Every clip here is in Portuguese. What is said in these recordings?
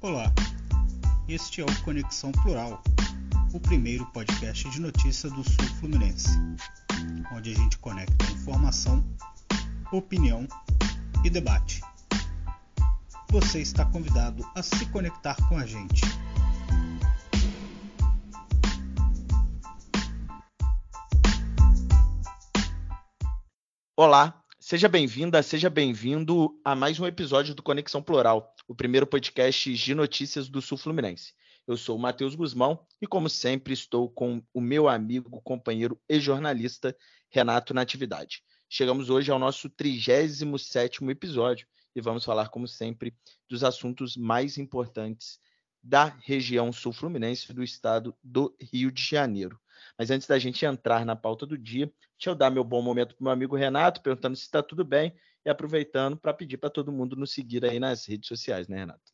Olá, este é o Conexão Plural, o primeiro podcast de notícia do Sul Fluminense, onde a gente conecta informação, opinião e debate. Você está convidado a se conectar com a gente. Olá, seja bem-vinda, seja bem-vindo a mais um episódio do Conexão Plural, o primeiro podcast de notícias do Sul Fluminense. Eu sou o Matheus Guzmão e, como sempre, estou com o meu amigo, companheiro e jornalista Renato Natividade. Chegamos hoje ao nosso 37º episódio e vamos falar, como sempre, dos assuntos mais importantes da região sul-fluminense do estado do Rio de Janeiro. Mas antes da gente entrar na pauta do dia, deixa eu dar meu bom momento para meu amigo Renato, perguntando se está tudo bem e aproveitando para pedir para todo mundo nos seguir aí nas redes sociais, né, Renato?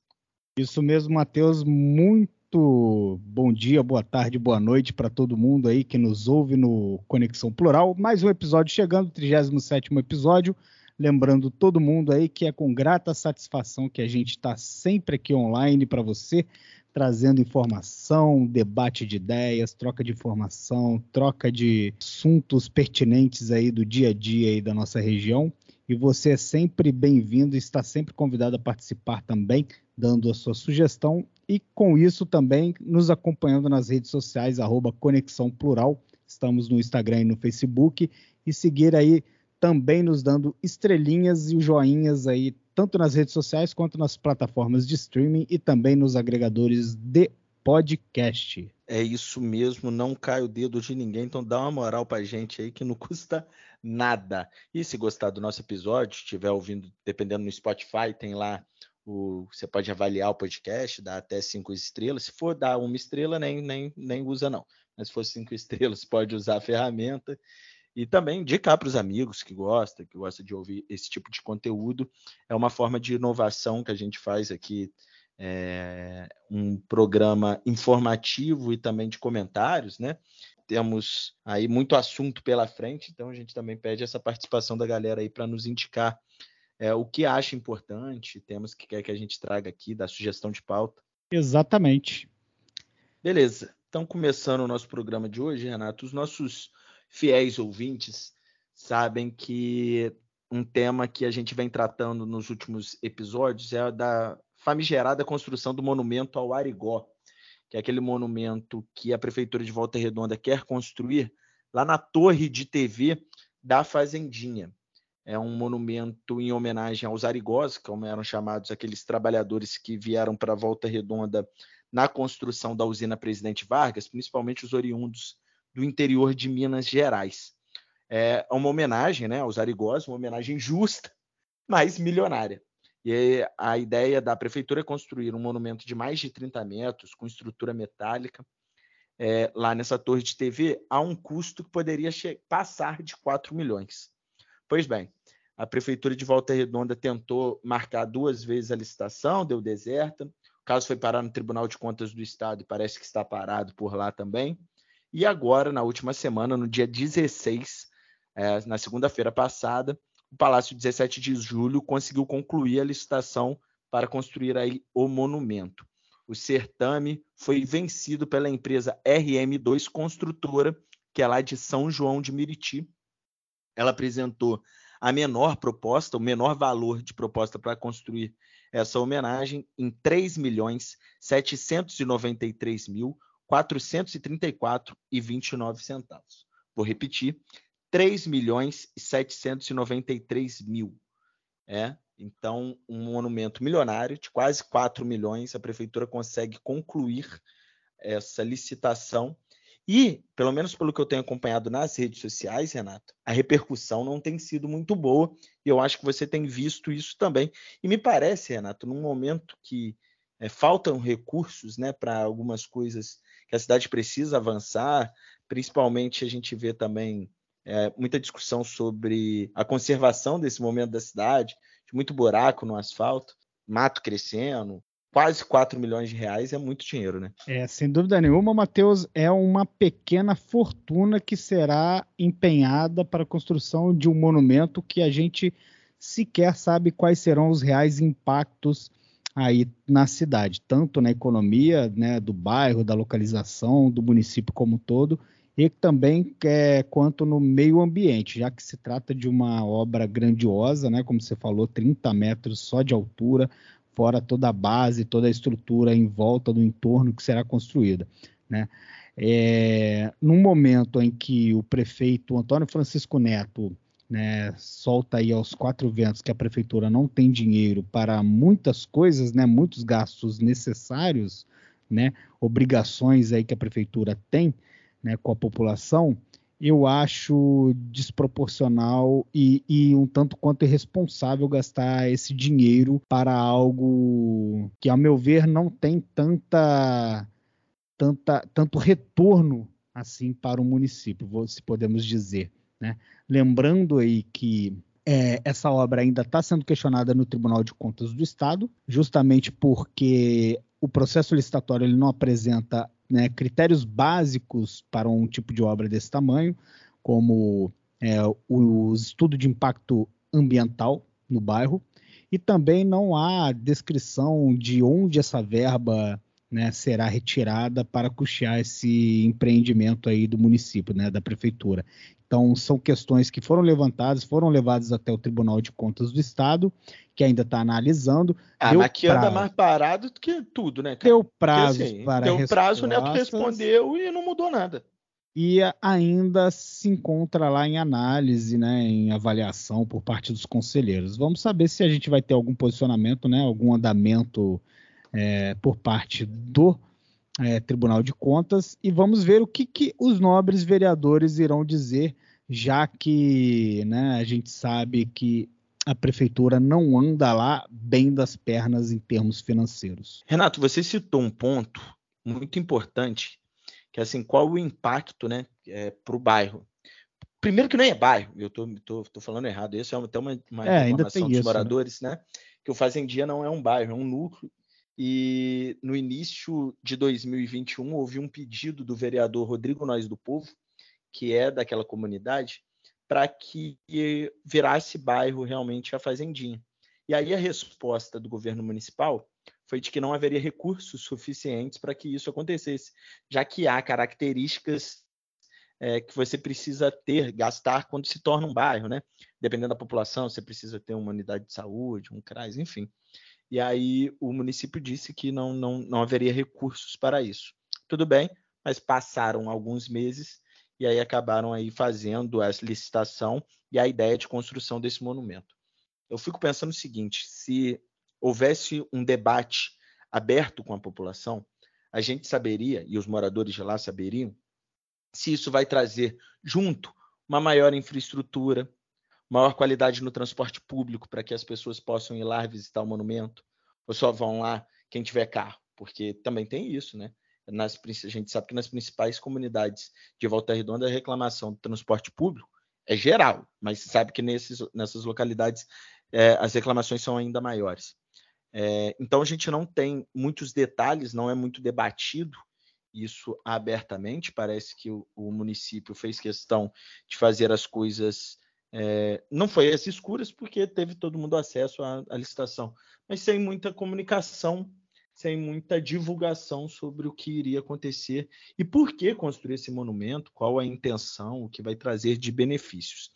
Isso mesmo, Matheus. Muito bom dia, boa tarde, boa noite para todo mundo aí que nos ouve no Conexão Plural. Mais um episódio chegando, 37 episódio. Lembrando todo mundo aí que é com grata satisfação que a gente está sempre aqui online para você, trazendo informação, debate de ideias, troca de informação, troca de assuntos pertinentes aí do dia a dia aí da nossa região. E você é sempre bem-vindo, está sempre convidado a participar também, dando a sua sugestão e com isso também nos acompanhando nas redes sociais, arroba Conexão Plural. Estamos no Instagram e no Facebook e seguir aí também nos dando estrelinhas e joinhas aí, tanto nas redes sociais quanto nas plataformas de streaming e também nos agregadores de podcast. É isso mesmo, não cai o dedo de ninguém, então dá uma moral pra gente aí que não custa nada. E se gostar do nosso episódio, estiver ouvindo, dependendo no Spotify, tem lá o, você pode avaliar o podcast, dar até cinco estrelas. Se for dar uma estrela, nem, nem, nem usa não. Mas se for cinco estrelas, pode usar a ferramenta. E também indicar para os amigos que gostam, que gostam de ouvir esse tipo de conteúdo. É uma forma de inovação que a gente faz aqui, é, um programa informativo e também de comentários, né? Temos aí muito assunto pela frente, então a gente também pede essa participação da galera aí para nos indicar é, o que acha importante, temas que quer que a gente traga aqui, da sugestão de pauta. Exatamente. Beleza. Então, começando o nosso programa de hoje, Renato, os nossos fiéis ouvintes sabem que um tema que a gente vem tratando nos últimos episódios é da famigerada construção do monumento ao Arigó, que é aquele monumento que a prefeitura de Volta Redonda quer construir lá na torre de TV da Fazendinha. É um monumento em homenagem aos arigós, como eram chamados aqueles trabalhadores que vieram para Volta Redonda na construção da usina Presidente Vargas, principalmente os oriundos do interior de Minas Gerais. É uma homenagem né, aos arigós, uma homenagem justa, mas milionária. E a ideia da prefeitura é construir um monumento de mais de 30 metros, com estrutura metálica, é, lá nessa torre de TV, a um custo que poderia passar de 4 milhões. Pois bem, a prefeitura de Volta Redonda tentou marcar duas vezes a licitação, deu deserta. O caso foi parar no Tribunal de Contas do Estado e parece que está parado por lá também. E agora, na última semana, no dia 16, é, na segunda-feira passada, o Palácio 17 de Julho conseguiu concluir a licitação para construir aí o monumento. O certame foi vencido pela empresa RM2 Construtora, que é lá de São João de Meriti. Ela apresentou a menor proposta, o menor valor de proposta para construir essa homenagem em R$ 3.793.000 434,29 centavos. Vou repetir, 3 milhões e 793 mil. É, então, um monumento milionário de quase 4 milhões, a prefeitura consegue concluir essa licitação. E, pelo menos pelo que eu tenho acompanhado nas redes sociais, Renato, a repercussão não tem sido muito boa. E eu acho que você tem visto isso também. E me parece, Renato, num momento que é, faltam recursos né, para algumas coisas que a cidade precisa avançar, principalmente a gente vê também é, muita discussão sobre a conservação desse momento da cidade, de muito buraco no asfalto, mato crescendo, quase 4 milhões de reais é muito dinheiro, né? É, sem dúvida nenhuma, Matheus, é uma pequena fortuna que será empenhada para a construção de um monumento que a gente sequer sabe quais serão os reais impactos aí na cidade, tanto na economia né, do bairro, da localização, do município como um todo, e também é, quanto no meio ambiente, já que se trata de uma obra grandiosa, né, como você falou, 30 metros só de altura, fora toda a base, toda a estrutura em volta do entorno que será construída. Né? É, num momento em que o prefeito Antônio Francisco Neto né, solta aí aos quatro ventos que a prefeitura não tem dinheiro para muitas coisas, né, muitos gastos necessários, né, obrigações aí que a prefeitura tem né, com a população, eu acho desproporcional e, e, um tanto quanto irresponsável gastar esse dinheiro para algo que, ao meu ver, não tem tanta, tanta tanto retorno assim para o município, se podemos dizer. Né? Lembrando aí que é, essa obra ainda está sendo questionada no Tribunal de Contas do Estado, justamente porque o processo licitatório ele não apresenta né, critérios básicos para um tipo de obra desse tamanho, como é, o estudo de impacto ambiental no bairro, e também não há descrição de onde essa verba né, será retirada para custear esse empreendimento aí do município, né, da prefeitura. Então, são questões que foram levantadas, foram levadas até o Tribunal de Contas do Estado, que ainda está analisando. Ah, mas que anda mais parado do que tudo, né, cara? Deu prazo assim, para Deu prazo, o Neto respondeu e não mudou nada. E ainda se encontra lá em análise, né, em avaliação por parte dos conselheiros. Vamos saber se a gente vai ter algum posicionamento, né, algum andamento é, por parte do é, Tribunal de Contas e vamos ver o que, que, os nobres vereadores irão dizer, já que né, a gente sabe que a prefeitura não anda lá bem das pernas em termos financeiros. Renato, você citou um ponto muito importante, que é assim, qual o impacto né, é, para o bairro. Primeiro que nem é bairro, eu estou falando errado, esse é até uma, uma é, informação dos isso, né? moradores, né? né? Que o Fazendia não é um bairro, é um núcleo e no início de 2021 houve um pedido do vereador Rodrigo Nós do Povo, que é daquela comunidade, para que virasse bairro realmente a Fazendinha. E aí a resposta do governo municipal foi de que não haveria recursos suficientes para que isso acontecesse, já que há características é, que você precisa ter, gastar quando se torna um bairro, né? Dependendo da população, você precisa ter uma unidade de saúde, um CRAS, enfim. E aí o município disse que não, não, não haveria recursos para isso. Tudo bem, mas passaram alguns meses e aí acabaram aí fazendo essa licitação e a ideia de construção desse monumento. Eu fico pensando o seguinte: se houvesse um debate aberto com a população, a gente saberia, e os moradores de lá saberiam, se isso vai trazer junto uma maior infraestrutura, maior qualidade no transporte público para que as pessoas possam ir lá visitar o monumento, ou só vão lá quem tiver carro, porque também tem isso, né? Nas, a gente sabe que nas principais comunidades de Volta Redonda a reclamação do transporte público é geral, mas sabe que nesses, nessas localidades é, as reclamações são ainda maiores. É, então a gente não tem muitos detalhes, não é muito debatido isso abertamente. Parece que o, o município fez questão de fazer as coisas é, não foi as escuras, porque teve todo mundo acesso à, à, licitação, mas sem muita comunicação, sem muita divulgação sobre o que iria acontecer e por que construir esse monumento, qual a intenção, o que vai trazer de benefícios.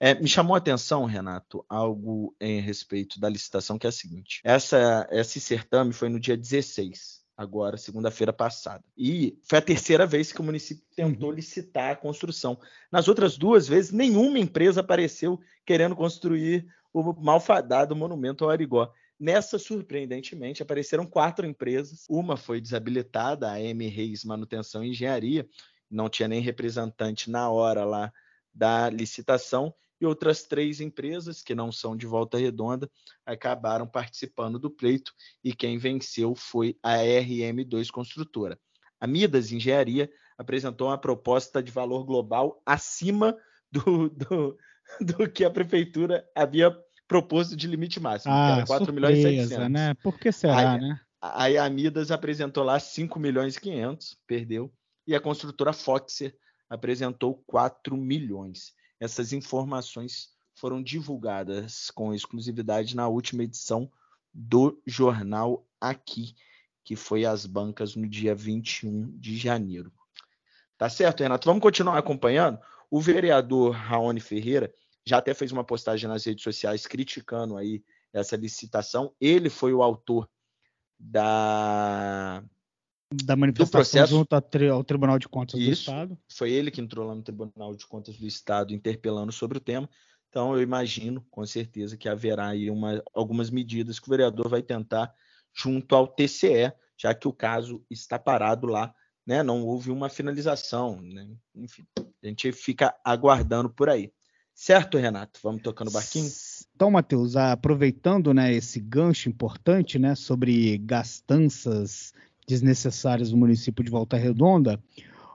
É, me chamou a atenção, Renato, algo em respeito da licitação, que é a seguinte: essa, esse certame foi no dia 16 agora, segunda-feira passada. E foi a terceira vez que o município tentou licitar a construção. Nas outras duas vezes, nenhuma empresa apareceu querendo construir o malfadado monumento ao Arigó. Nessa, surpreendentemente, apareceram quatro empresas. Uma foi desabilitada, a M Reis Manutenção e Engenharia, não tinha nem representante na hora lá da licitação, e outras três empresas que não são de Volta Redonda acabaram participando do pleito e quem venceu foi a RM2 Construtora. A Midas Engenharia apresentou uma proposta de valor global acima do, do, do que a prefeitura havia proposto de limite máximo, ah, que era 4 surpresa, milhões e 700. Né? Por que será, aí, né? Aí a Midas apresentou lá 5 milhões e 500, perdeu, e a construtora Foxer apresentou 4 milhões. Essas informações foram divulgadas com exclusividade na última edição do jornal aqui, que foi às bancas no dia 21 de janeiro. Tá certo, Renato? Vamos continuar acompanhando. O vereador Raoni Ferreira já até fez uma postagem nas redes sociais criticando aí essa licitação. Ele foi o autor da da manifestação junto ao Tribunal de Contas Isso, do Estado. Foi ele que entrou lá no Tribunal de Contas do Estado interpelando sobre o tema. Então eu imagino, com certeza, que haverá aí uma, algumas medidas que o vereador vai tentar junto ao TCE, já que o caso está parado lá, né? Não houve uma finalização, né? Enfim, a gente fica aguardando por aí. Certo, Renato? Vamos tocando o barquinho? Então, Matheus, aproveitando né, esse gancho importante né, sobre gastanças desnecessárias do município de Volta Redonda,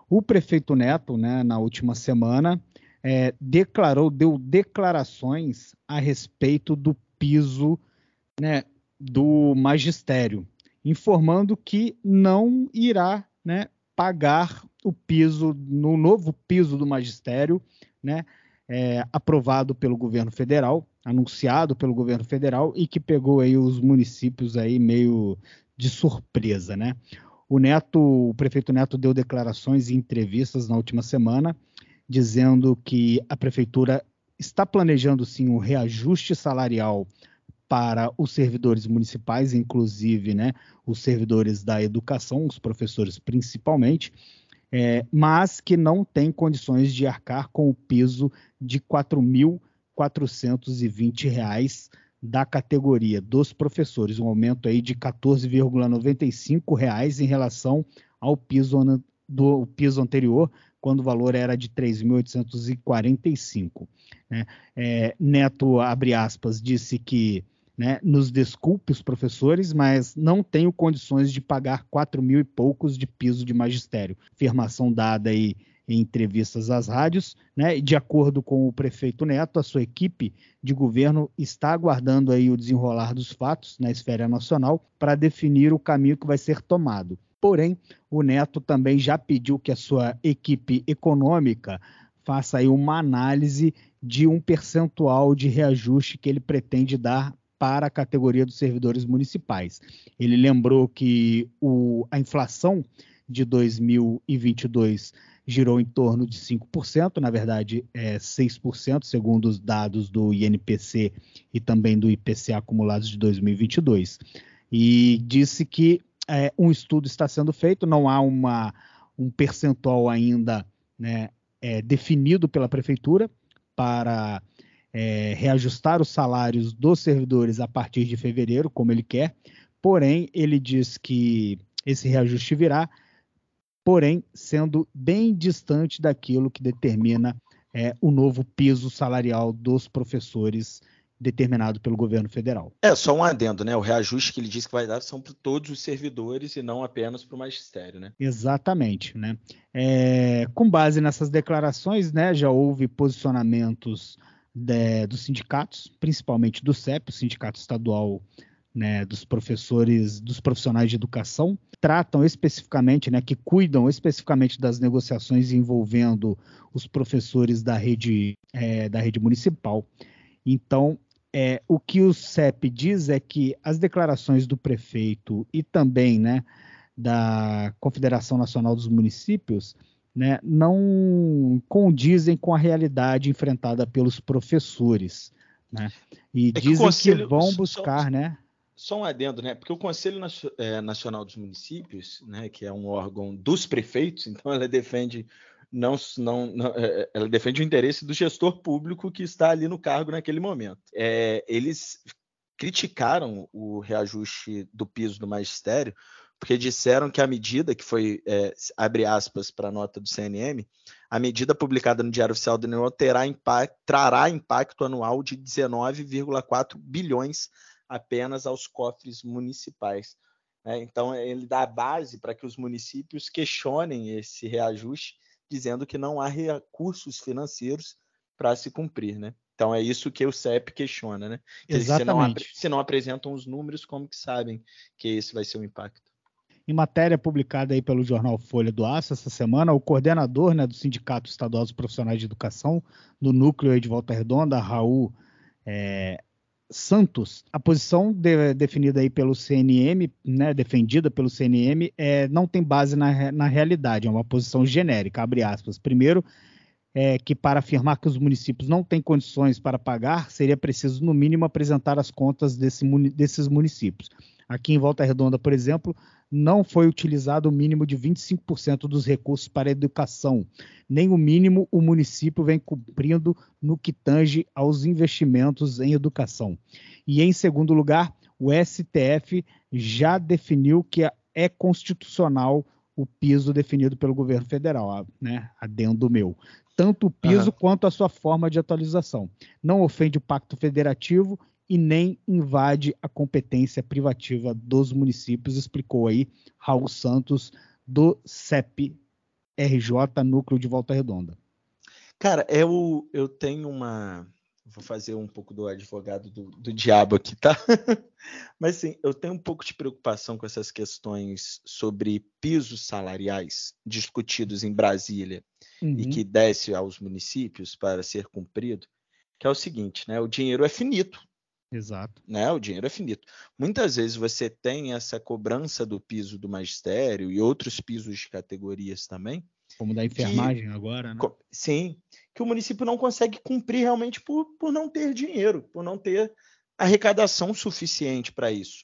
o prefeito Neto, né, na última semana, é, declarou, deu declarações a respeito do piso né, do magistério, informando que não irá né, pagar o piso, no novo piso do magistério, né, é, aprovado pelo governo federal, anunciado pelo governo federal e que pegou aí os municípios aí meio de surpresa, né? O Neto, o prefeito Neto deu declarações e entrevistas na última semana dizendo que a prefeitura está planejando sim um reajuste salarial para os servidores municipais, inclusive, né, os servidores da educação, os professores principalmente, é, mas que não tem condições de arcar com o piso de R$ 4.420 da categoria dos professores, um aumento aí de R$ 14,95 em relação ao piso do piso anterior, quando o valor era de 3.845. Né? É, Neto, abre aspas, disse que né, nos desculpe os professores, mas não tenho condições de pagar quatro mil e poucos de piso de magistério. Afirmação dada aí em entrevistas às rádios, né? De acordo com o prefeito Neto, a sua equipe de governo está aguardando aí o desenrolar dos fatos na esfera nacional para definir o caminho que vai ser tomado. Porém, o Neto também já pediu que a sua equipe econômica faça aí uma análise de um percentual de reajuste que ele pretende dar para a categoria dos servidores municipais. Ele lembrou que o, a inflação de 2022 girou em torno de 5%, na verdade é 6%, segundo os dados do INPC e também do IPCA acumulados de 2022. E disse que é, um estudo está sendo feito, não há uma, um percentual ainda né, é, definido pela prefeitura para é, reajustar os salários dos servidores a partir de fevereiro, como ele quer, porém, ele diz que esse reajuste virá, porém, sendo bem distante daquilo que determina é, o novo piso salarial dos professores determinado pelo governo federal. É, só um adendo, né? O reajuste que ele diz que vai dar são para todos os servidores e não apenas para o magistério, né? Exatamente, né? É, com base nessas declarações, né, já houve posicionamentos de, dos sindicatos, principalmente do CEP, o Sindicato Estadual né, dos professores, dos profissionais de educação, tratam especificamente, né, que cuidam especificamente das negociações envolvendo os professores da rede, é, da rede municipal. Então, é, o que o CEP diz é que as declarações do prefeito e também né, da Confederação Nacional dos Municípios né, não condizem com a realidade enfrentada pelos professores. Né? E é dizem que, conselho, que, vão buscar, só, né? Só um adendo, né? Porque o Conselho é, Nacional dos Municípios, né, que é um órgão dos prefeitos, então ela defende não, não, não, é, ela defende o interesse do gestor público que está ali no cargo naquele momento. É, eles criticaram o reajuste do piso do magistério porque disseram que a medida que foi, é, abre aspas para a nota do CNM, a medida publicada no Diário Oficial da União terá impact, trará impacto anual de 19,4 bilhões apenas aos cofres municipais. É, então, ele dá base para que os municípios questionem esse reajuste, dizendo que não há recursos financeiros para se cumprir. Né? Então, é isso que o CEP questiona. Né? Exatamente. Se não, se não apresentam os números, como que sabem que esse vai ser o impacto? Em matéria publicada aí pelo jornal Folha do Aço essa semana, o coordenador né, do Sindicato Estadual dos Profissionais de Educação, do núcleo de Volta Redonda, Raul é, Santos, a posição de, definida aí pelo CNM, né, defendida pelo CNM, é, não tem base na, na realidade, é uma posição genérica, abre aspas. Primeiro, é, que para afirmar que os municípios não têm condições para pagar, seria preciso, no mínimo, apresentar as contas desse, desses municípios. Aqui em Volta Redonda, por exemplo, não foi utilizado o mínimo de 25% dos recursos para a educação. Nem o mínimo o município vem cumprindo no que tange aos investimentos em educação. E em segundo lugar, o STF já definiu que é constitucional o piso definido pelo governo federal, né? Adendo meu. Tanto o piso uhum. quanto a sua forma de atualização. Não ofende o pacto federativo e nem invade a competência privativa dos municípios, explicou aí Raul Santos, do CEP RJ, Núcleo de Volta Redonda. Cara, eu, eu tenho uma. Vou fazer um pouco do advogado do, do diabo aqui, tá? Mas sim, eu tenho um pouco de preocupação com essas questões sobre pisos salariais discutidos em Brasília uhum. e que desce aos municípios para ser cumprido, que é o seguinte, né? O dinheiro é finito, Exato. Né? O dinheiro é finito. Muitas vezes você tem essa cobrança do piso do magistério e outros pisos de categorias também. Como da enfermagem que, agora, né? Sim, que o município não consegue cumprir realmente por, por não ter dinheiro, por não ter arrecadação suficiente para isso.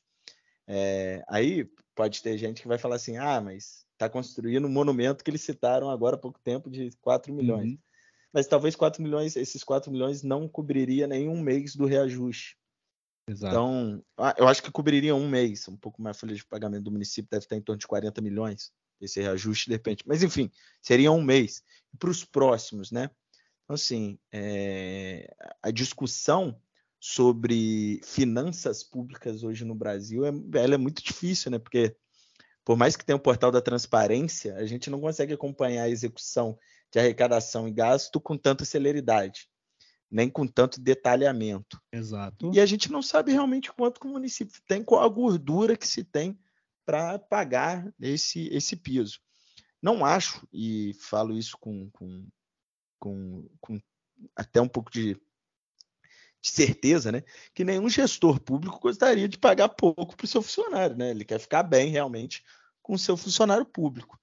É, aí pode ter gente que vai falar assim: ah, mas está construindo um monumento que eles citaram agora há pouco tempo de 4 milhões. Uhum. Mas talvez 4 milhões, esses 4 milhões não cobriria nenhum mês do reajuste. Exato. Então, ah, eu acho que cobriria um mês, um pouco mais a folha de pagamento do município deve estar em torno de 40 milhões, esse reajuste de repente. Mas, enfim, seria um mês. Para os próximos, né? Então, assim, é... a discussão sobre finanças públicas hoje no Brasil é, ela é muito difícil, né? Porque por mais que tenha o portal da transparência, a gente não consegue acompanhar a execução de arrecadação e gasto com tanta celeridade nem com tanto detalhamento. Exato. E a gente não sabe realmente quanto que o município tem, qual a gordura que se tem para pagar esse, esse piso. Não acho, e falo isso com, com, com, com até um pouco de, de, certeza, né, que nenhum gestor público gostaria de pagar pouco para o seu funcionário. Né? Ele quer ficar bem realmente com o seu funcionário público.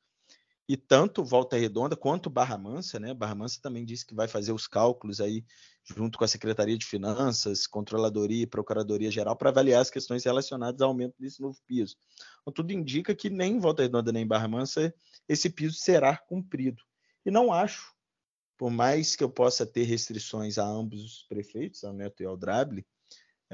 E tanto Volta Redonda quanto Barra Mansa, né? Barra Mansa também disse que vai fazer os cálculos aí junto com a Secretaria de Finanças, Controladoria e Procuradoria Geral para avaliar as questões relacionadas ao aumento desse novo piso. Então, tudo indica que nem em Volta Redonda nem em Barra Mansa esse piso será cumprido. E não acho, por mais que eu possa ter restrições a ambos os prefeitos, ao Neto e ao Drable,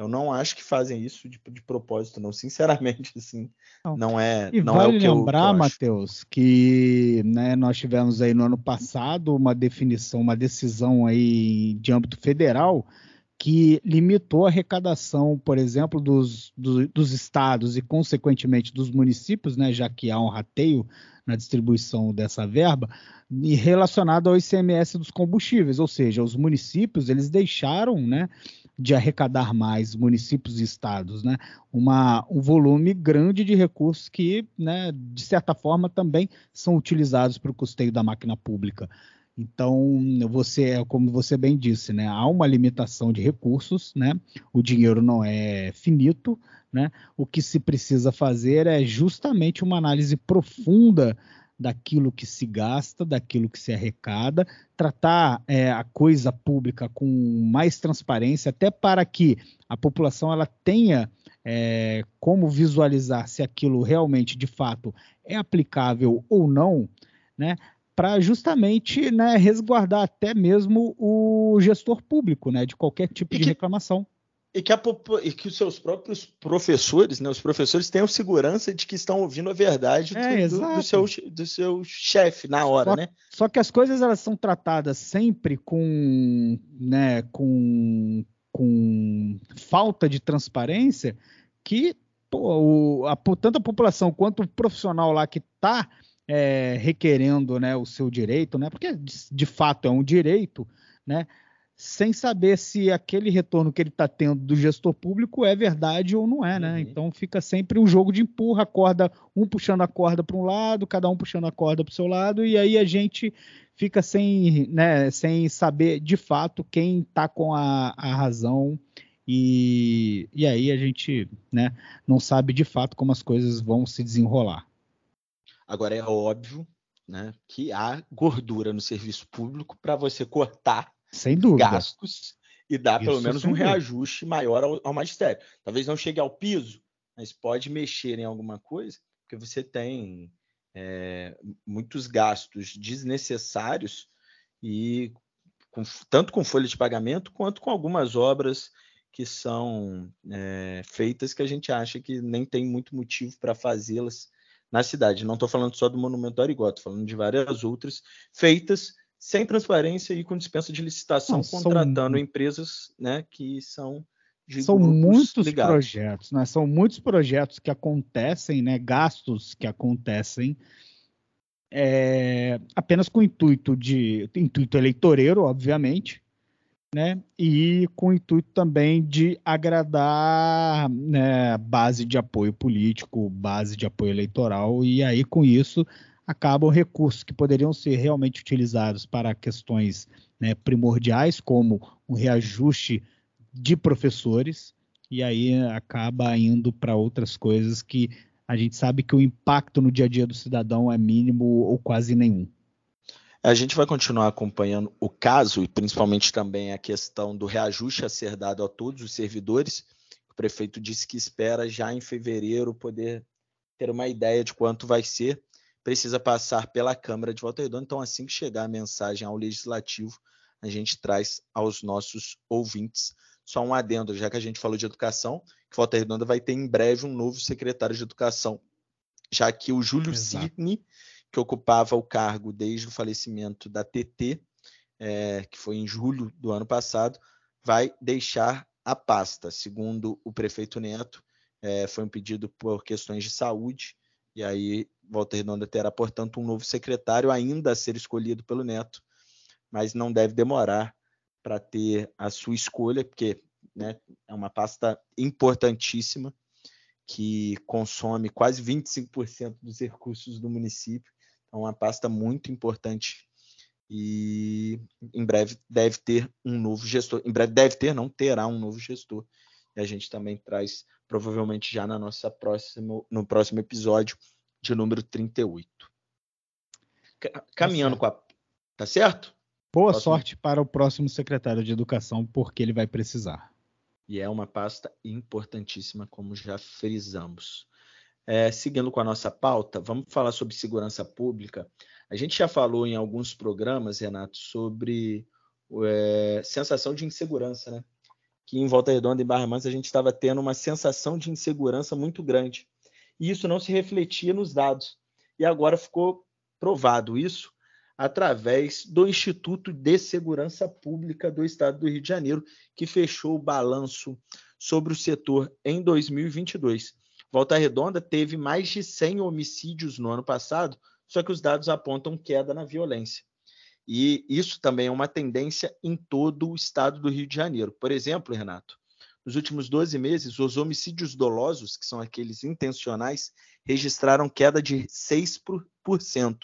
eu não acho que fazem isso de, de propósito, não. Sinceramente, assim, não, não é. E não vale é o que lembrar, Matheus, que né, nós tivemos aí no ano passado uma definição, uma decisão aí de âmbito federal que limitou a arrecadação, por exemplo, dos, do, dos estados e, consequentemente, dos municípios, né, já que há um rateio na distribuição dessa verba, e relacionado ao ICMS dos combustíveis, ou seja, os municípios eles deixaram, né, de arrecadar mais municípios e estados, né? Uma, um volume grande de recursos que, né, de certa forma, também são utilizados para o custeio da máquina pública. Então, você, é como você bem disse, né, há uma limitação de recursos, né? O dinheiro não é finito, né? O que se precisa fazer é justamente uma análise profunda daquilo que se gasta, daquilo que se arrecada, tratar é, a coisa pública com mais transparência, até para que a população ela tenha é, como visualizar se aquilo realmente, de fato, é aplicável ou não, né? Para justamente né, resguardar até mesmo o gestor público, né, de qualquer tipo de reclamação e que, a, e que os seus próprios professores, né, os professores tenham segurança de que estão ouvindo a verdade é, do, do, do, seu, do seu chefe na hora, só, né? Só que as coisas elas são tratadas sempre com, né, com, com falta de transparência que pô, o, a, tanto a população quanto o profissional lá que está é, requerendo né, o seu direito, né, porque de, fato é um direito, né? sem saber se aquele retorno que ele está tendo do gestor público é verdade ou não é, né? Uhum. Então fica sempre um jogo de empurra, a corda, um puxando a corda para um lado, cada um puxando a corda para o seu lado, e aí a gente fica sem, né, sem saber de fato quem está com a, a razão e, e aí a gente né, não sabe de fato como as coisas vão se desenrolar. Agora é óbvio né, que há gordura no serviço público para você cortar gastos e dar Isso pelo menos um reajuste maior ao, ao magistério. Talvez não chegue ao piso, mas pode mexer em alguma coisa, porque você tem é, muitos gastos desnecessários e com, tanto com folha de pagamento quanto com algumas obras que são é, feitas que a gente acha que nem tem muito motivo para fazê-las na cidade. Não estou falando só do Monumento do Arigó, estou falando de várias outras feitas sem transparência e com dispensa de licitação, Não, contratando são... empresas né, que são são muitos ligados. projetos, né? São muitos projetos que acontecem, né? Gastos que acontecem é, apenas com intuito de intuito eleitoreiro, obviamente, né? E com intuito também de agradar né, base de apoio político, base de apoio eleitoral, e aí com isso acabam recursos que poderiam ser realmente utilizados para questões né, primordiais, como um reajuste de professores, e aí acaba indo para outras coisas que a gente sabe que o impacto no dia a dia do cidadão é mínimo ou quase nenhum. A gente vai continuar acompanhando o caso e principalmente também a questão do reajuste a ser dado a todos os servidores. O prefeito disse que espera já em fevereiro poder ter uma ideia de quanto vai ser. Precisa passar pela Câmara de Volta Redonda, então assim que chegar a mensagem ao Legislativo, a gente traz aos nossos ouvintes. Só um adendo, já que a gente falou de educação, que Volta Redonda vai ter em breve um novo secretário de educação, já que o Júlio Exato. Cirne que ocupava o cargo desde o falecimento da TT, é, que foi em julho do ano passado, vai deixar a pasta. Segundo o prefeito Neto, é, foi um pedido por questões de saúde, e aí Walter Redonda terá, portanto, um novo secretário ainda a ser escolhido pelo Neto, mas não deve demorar para ter a sua escolha, porque né, é uma pasta importantíssima que consome quase 25% dos recursos do município é uma pasta muito importante e em breve deve ter um novo gestor. Em breve deve ter, não terá um novo gestor. E a gente também traz, provavelmente já na nossa próximo, no próximo episódio, de número 38. Caminhando tá com a. Tá certo? Boa próximo... sorte para o próximo secretário de Educação, porque ele vai precisar. E é uma pasta importantíssima, como já frisamos. É, seguindo com a nossa pauta, vamos falar sobre segurança pública. A gente já falou em alguns programas, Renato, sobre é, sensação de insegurança, né? Que em Volta Redonda e Barra Mansa a gente estava tendo uma sensação de insegurança muito grande. E isso não se refletia nos dados. E agora ficou provado isso através do Instituto de Segurança Pública do Estado do Rio de Janeiro, que fechou o balanço sobre o setor em 2022. Volta Redonda teve mais de 100 homicídios no ano passado, só que os dados apontam queda na violência. E isso também é uma tendência em todo o estado do Rio de Janeiro. Por exemplo, Renato, nos últimos 12 meses, os homicídios dolosos, que são aqueles intencionais, registraram queda de 6%,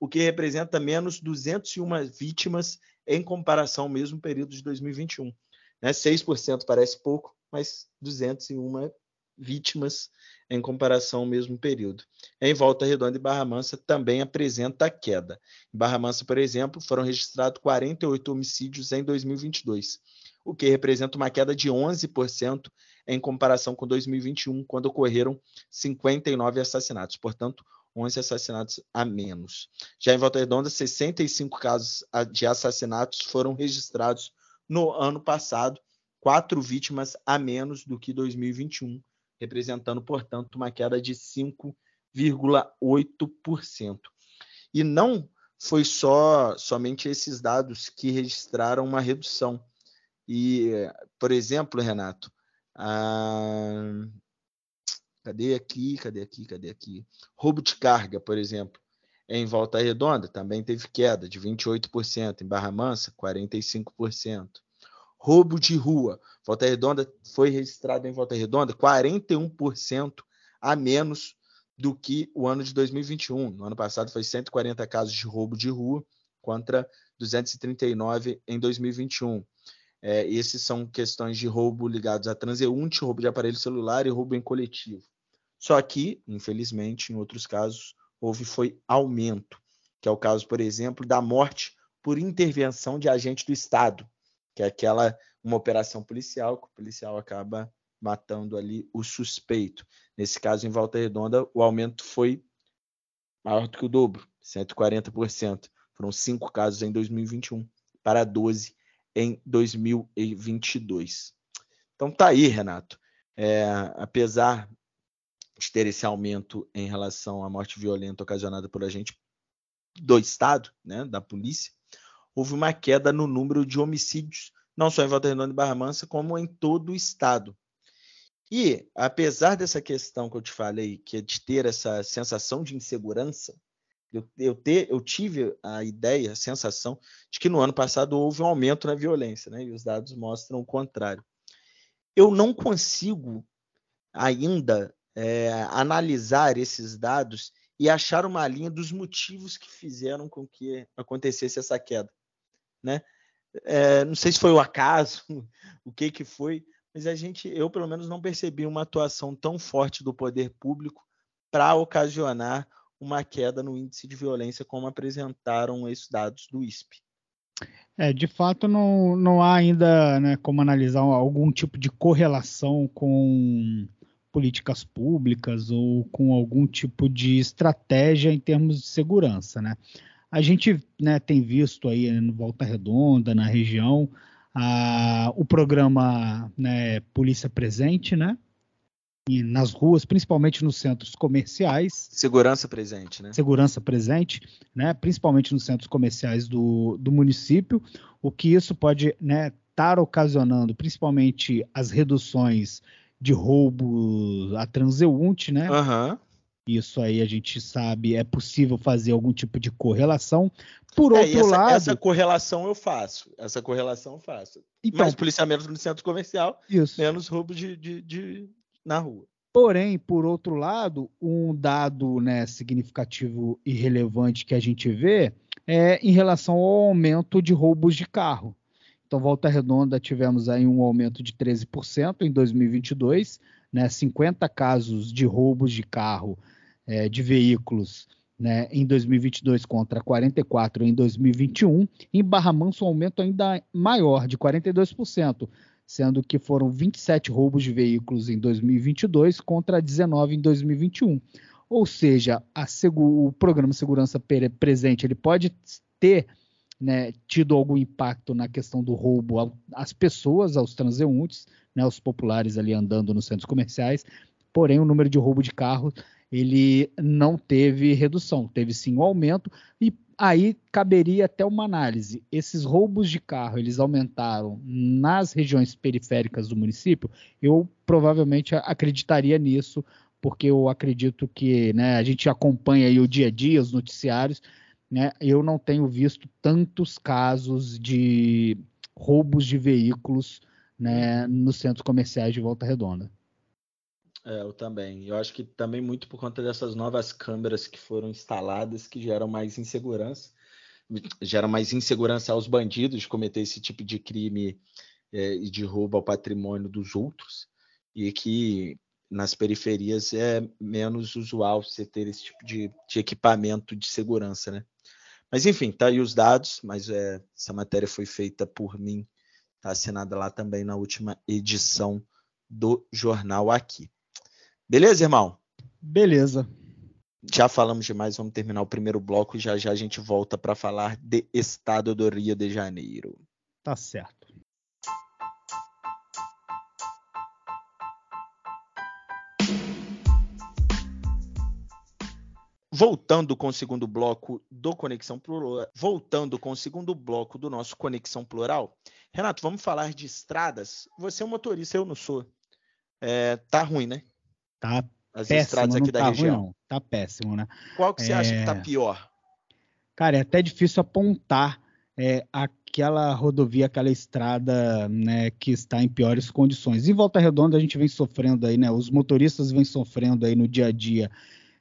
o que representa menos 201 vítimas em comparação ao mesmo período de 2021. Né? 6% parece pouco, mas 201 vítimas em comparação ao mesmo período. Em Volta Redonda e Barra Mansa também apresenta queda. Em Barra Mansa, por exemplo, foram registrados 48 homicídios em 2022, o que representa uma queda de 11% em comparação com 2021, quando ocorreram 59 assassinatos. Portanto, 11 assassinatos a menos. Já em Volta Redonda, 65 casos de assassinatos foram registrados no ano passado, quatro vítimas a menos do que 2021, representando, portanto, uma queda de 5,8%. E não foi só somente esses dados que registraram uma redução. E, por exemplo, Renato, a... cadê aqui, cadê aqui, cadê aqui? Roubo de carga, por exemplo, em Volta Redonda também teve queda de 28%, em Barra Mansa, 45% roubo de rua. Volta Redonda foi registrado em Volta Redonda 41% a menos do que o ano de 2021. No ano passado foi 140 casos de roubo de rua contra 239 em 2021. É, esses são questões de roubo ligados a transeunte, roubo de aparelho celular e roubo em coletivo. Só que, infelizmente, em outros casos, houve foi aumento, que é o caso, por exemplo, da morte por intervenção de agente do Estado, que é aquela uma operação policial que o policial acaba matando ali o suspeito. Nesse caso, em Volta Redonda, o aumento foi maior do que o dobro, 140%. Foram cinco casos em 2021 para 12 em 2022. Então tá aí, Renato. É, apesar de ter esse aumento em relação à morte violenta ocasionada por agente do Estado, né, da polícia, houve uma queda no número de homicídios, não só em Volta Redonda e Barra Mansa, como em todo o Estado. E, apesar dessa questão que eu te falei, que é de ter essa sensação de insegurança, eu, eu, eu tive a ideia, a sensação de que no ano passado houve um aumento na violência, né? e os dados mostram o contrário. Eu não consigo ainda é, analisar esses dados e achar uma linha dos motivos que fizeram com que acontecesse essa queda, né? É, não sei se foi o acaso, o que que foi, mas a gente, eu pelo menos não percebi uma atuação tão forte do poder público para ocasionar uma queda no índice de violência, como apresentaram esses dados do ISP. É, de fato, não, não há ainda né, como analisar algum tipo de correlação com políticas públicas ou com algum tipo de estratégia em termos de segurança, né? A gente né, tem visto aí no Volta Redonda, na região, a, o programa né, Polícia Presente, né? E nas ruas, principalmente nos centros comerciais. Segurança presente, né? Segurança presente, né? Principalmente nos centros comerciais do, do município. O que isso pode estar né, ocasionando, principalmente as reduções de roubo a transeunte, né? Uhum. Isso aí a gente sabe, é possível fazer algum tipo de correlação. Por é, outro essa, lado. Essa correlação eu faço. Essa correlação eu faço. Então, Mais policiamento no centro comercial, isso. menos roubo de, de, de, na rua. Porém, por outro lado, um dado né, significativo e relevante que a gente vê é em relação ao aumento de roubos de carro. Então, Volta Redonda, tivemos aí um aumento de 13% em 2022, né, 50 casos de roubos de carro, é, de veículos, né, em 2022 contra 44 em 2021. Em Barra Manso, um aumento ainda maior, de 42%, sendo que foram 27 roubos de veículos em 2022 contra 19 em 2021. Ou seja, o programa Segurança Presente ele pode ter né, tido algum impacto na questão do roubo às pessoas, aos transeuntes, né, aos populares ali andando nos centros comerciais. Porém, o número de roubo de carros ele não teve redução, teve sim um aumento e aí caberia até uma análise. Esses roubos de carro, eles aumentaram nas regiões periféricas do município? Eu provavelmente acreditaria nisso, porque eu acredito que né, a gente acompanha o dia a dia, os noticiários, né, eu não tenho visto tantos casos de roubos de veículos né, nos centros comerciais de Volta Redonda. É, eu também. Eu acho que também muito por conta dessas novas câmeras que foram instaladas que geram mais insegurança, geram mais insegurança aos bandidos de cometer esse tipo de crime é, e de roubo ao patrimônio dos outros, e que nas periferias é menos usual você ter esse tipo de, de equipamento de segurança, né? Mas enfim, tá aí os dados, mas é, essa matéria foi feita por mim, tá assinada lá também na última edição do jornal aqui. Beleza, irmão? Beleza. Já falamos demais, vamos terminar o primeiro bloco e já já a gente volta para falar de Estado do Rio de Janeiro. Tá certo. Voltando com o segundo bloco do Conexão Plural, voltando com o segundo bloco do nosso Conexão Plural, Renato, vamos falar de estradas. Você é um motorista, eu não sou. É, tá ruim, né? Tá As péssimo, estradas aqui da tá região. Ruim, Tá péssimo, né? Qual que você é... acha que tá é. pior? Cara, é até difícil apontar é, aquela rodovia, aquela estrada né, que está em piores condições. Em Volta Redonda a gente vem sofrendo aí, né? Os motoristas vêm sofrendo aí no dia a dia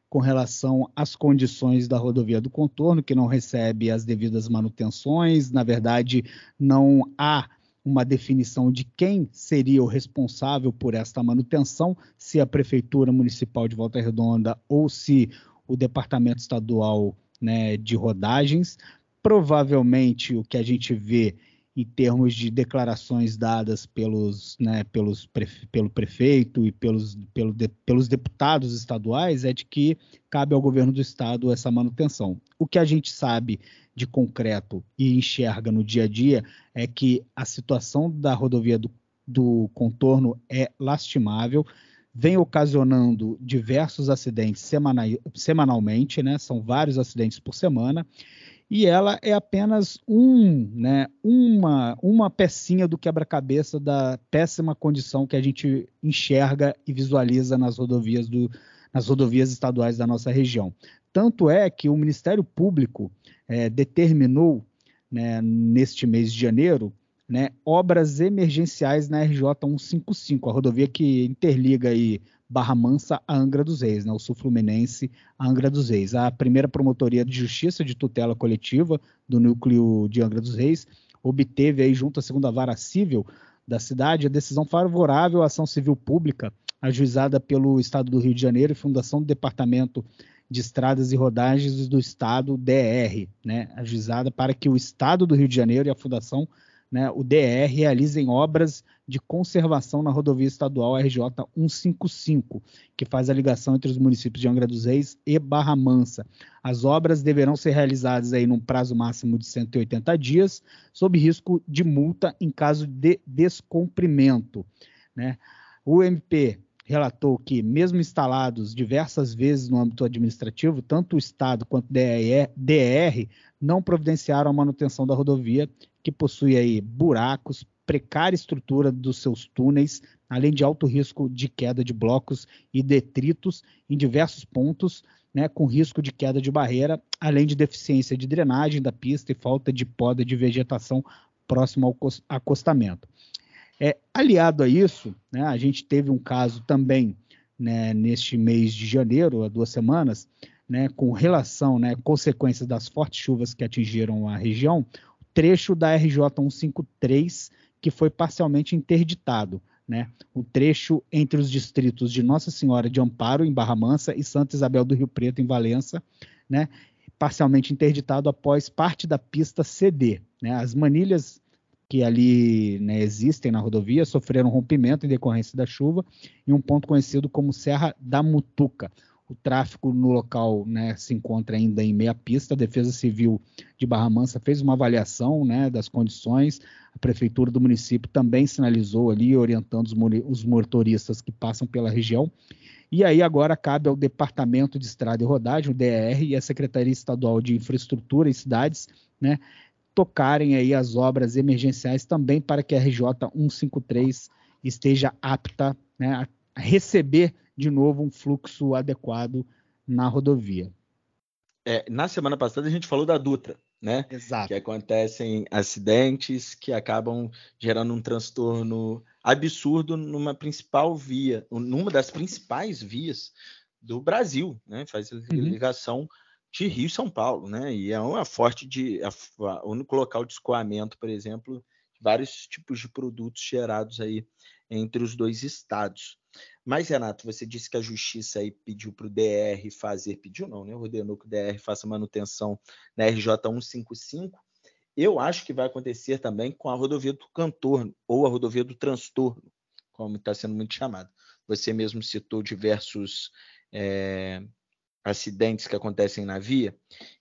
com relação às condições da rodovia do contorno, que não recebe as devidas manutenções, na verdade, não há uma definição de quem seria o responsável por esta manutenção, se a Prefeitura Municipal de Volta Redonda ou se o Departamento Estadual né, de Rodagens. Provavelmente o que a gente vê em termos de declarações dadas pelos, né, pelos prefe, pelo prefeito e pelos, pelo de, pelos deputados estaduais é de que cabe ao governo do estado essa manutenção. O que a gente sabe de concreto e enxerga no dia a dia é que a situação da rodovia do, do contorno é lastimável, vem ocasionando diversos acidentes semanal, semanalmente, né? São vários acidentes por semana e ela é apenas um, né, uma, uma pecinha do quebra-cabeça da péssima condição que a gente enxerga e visualiza nas rodovias, do, nas rodovias estaduais da nossa região. Tanto é que o Ministério Público é, determinou, né, neste mês de janeiro, né, obras emergenciais na RJ 155, a rodovia que interliga aí Barra Mansa a Angra dos Reis, né, o Sul Fluminense a Angra dos Reis. A primeira promotoria de justiça de tutela coletiva do núcleo de Angra dos Reis obteve aí junto à segunda vara civil da cidade a decisão favorável à ação civil pública ajuizada pelo Estado do Rio de Janeiro e Fundação do Departamento de Estradas e Rodagens do Estado DR, né, ajuizada para que o Estado do Rio de Janeiro e a Fundação né, o DR realizem obras de conservação na rodovia estadual RJ 155, que faz a ligação entre os municípios de Angra dos Reis e Barra Mansa. As obras deverão ser realizadas aí num prazo máximo de 180 dias, sob risco de multa em caso de descumprimento. Né? O MP relatou que, mesmo instalados diversas vezes no âmbito administrativo, tanto o Estado quanto o DR não providenciaram a manutenção da rodovia, que possui aí buracos, precária estrutura dos seus túneis, além de alto risco de queda de blocos e detritos em diversos pontos, né, com risco de queda de barreira, além de deficiência de drenagem da pista e falta de poda de vegetação próximo ao acostamento. É, aliado a isso, né, a gente teve um caso também né, neste mês de janeiro, há duas semanas, né, com relação, né, consequências das fortes chuvas que atingiram a região, trecho da RJ 153 que foi parcialmente interditado, né, o trecho entre os distritos de Nossa Senhora de Amparo em Barra Mansa e Santa Isabel do Rio Preto em Valença, né, parcialmente interditado após parte da pista ceder. Né, as manilhas que ali né, existem na rodovia sofreram rompimento em decorrência da chuva em um ponto conhecido como Serra da Mutuca. O tráfego no local né, se encontra ainda em meia pista. A Defesa Civil de Barra Mansa fez uma avaliação né, das condições. A prefeitura do município também sinalizou ali, orientando os, os motoristas que passam pela região. E aí agora cabe ao Departamento de Estrada e Rodagem, o DR, e a Secretaria Estadual de Infraestrutura e Cidades, né, tocarem aí as obras emergenciais também para que a RJ 153 esteja apta né, a receber de novo um fluxo adequado na rodovia. É, na semana passada a gente falou da Dutra, né? Exato. Que acontecem acidentes que acabam gerando um transtorno absurdo numa principal via, numa das principais vias do Brasil, né? Faz uhum. ligação de Rio e São Paulo, né? E é uma forte de o único local de escoamento, por exemplo, de vários tipos de produtos gerados aí entre os dois estados. Mas, Renato, você disse que a justiça aí pediu para o DR fazer, pediu não, né? Ordenou que o DR faça manutenção na RJ 155. Eu acho que vai acontecer também com a rodovia do Cantorno, ou a rodovia do Transtorno, como está sendo muito chamada. Você mesmo citou diversos é, acidentes que acontecem na via.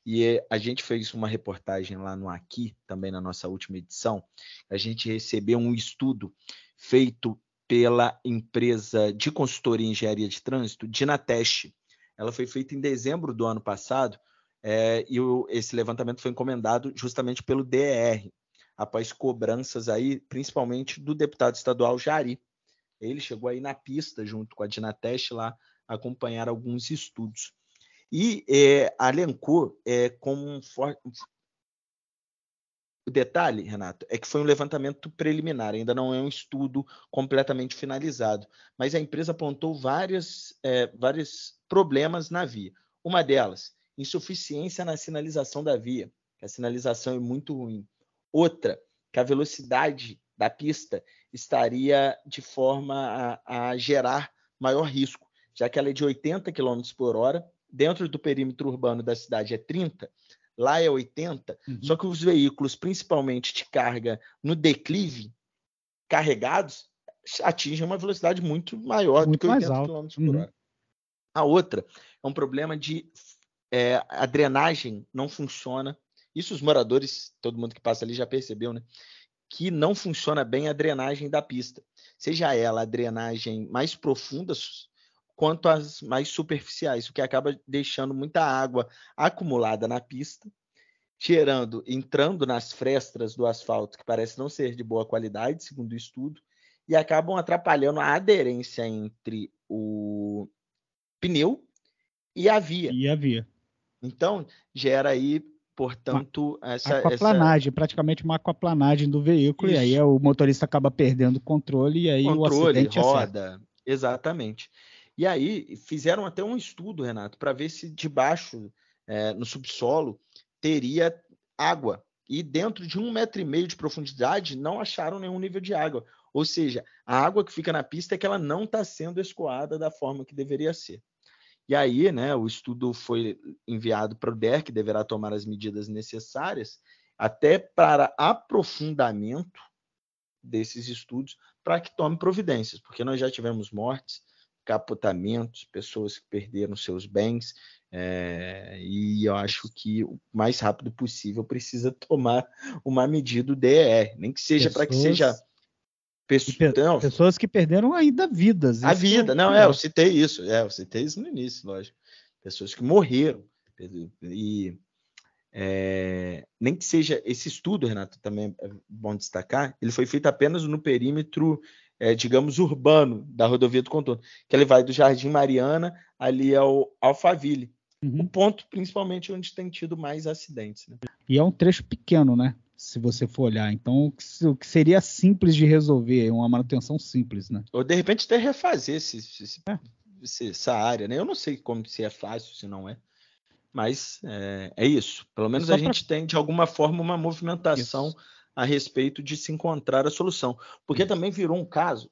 E a gente fez uma reportagem lá no Aqui, também na nossa última edição. A gente recebeu um estudo feito pela empresa de consultoria em engenharia de trânsito, Dinateste. Ela foi feita em dezembro do ano passado é, e o, esse levantamento foi encomendado justamente pelo DR, após cobranças aí, principalmente do deputado estadual Jari. Ele chegou aí na pista junto com a Dinateste lá acompanhar alguns estudos. E é, alencou é, como um. O detalhe, Renato, é que foi um levantamento preliminar, ainda não é um estudo completamente finalizado, mas a empresa apontou várias, é, vários problemas na via. Uma delas, insuficiência na sinalização da via, que a sinalização é muito ruim. Outra, que a velocidade da pista estaria de forma a, a gerar maior risco, já que ela é de 80 km por hora, dentro do perímetro urbano da cidade é 30, lá é 80, uhum. só que os veículos, principalmente de carga no declive, carregados, atingem uma velocidade muito maior muito do que 80 km por uhum. hora. A outra é um problema de é, a drenagem não funciona. Isso os moradores, todo mundo que passa ali já percebeu, né? Que não funciona bem a drenagem da pista. Seja ela a drenagem mais profunda quanto as mais superficiais, o que acaba deixando muita água acumulada na pista, gerando, entrando nas frestas do asfalto, que parece não ser de boa qualidade, segundo o estudo, e acabam atrapalhando a aderência entre o pneu e a via. E a via. Então, gera aí, portanto, uma essa. Aquaplanagem, essa... praticamente uma aquaplanagem do veículo, Isso. e aí o motorista acaba perdendo o controle, e aí controle, o acidente roda. É exatamente. E aí fizeram até um estudo, Renato, para ver se debaixo, é, no subsolo, teria água. E dentro de um metro e meio de profundidade não acharam nenhum nível de água. Ou seja, a água que fica na pista é que ela não está sendo escoada da forma que deveria ser. E aí, né, o estudo foi enviado para o DER, que deverá tomar as medidas necessárias, até para aprofundamento desses estudos, para que tome providências, porque nós já tivemos mortes, capotamentos, pessoas que perderam seus bens, é, e eu acho que o mais rápido possível precisa tomar uma medida do DER, nem que seja para que seja Pessoas, não, pessoas que perderam ainda vidas. A vida, é não, é, eu citei isso, é, eu citei isso no início, lógico. Pessoas que morreram. E é, nem que seja esse estudo, Renato, também é bom destacar, ele foi feito apenas no perímetro, é, digamos, urbano da rodovia do contorno, que ele vai do Jardim Mariana ali ao Alphaville. Uhum. O ponto, principalmente, onde tem tido mais acidentes. Né? E é um trecho pequeno, né? se você for olhar. Então, o que seria simples de resolver, uma manutenção simples, né? Ou de repente até refazer esse, esse, é. essa área, né? Eu não sei como se é fácil, se não é. Mas é, é isso. Pelo menos a gente tem, de alguma forma, uma movimentação isso. A respeito de se encontrar a solução. Porque isso. também virou um caso.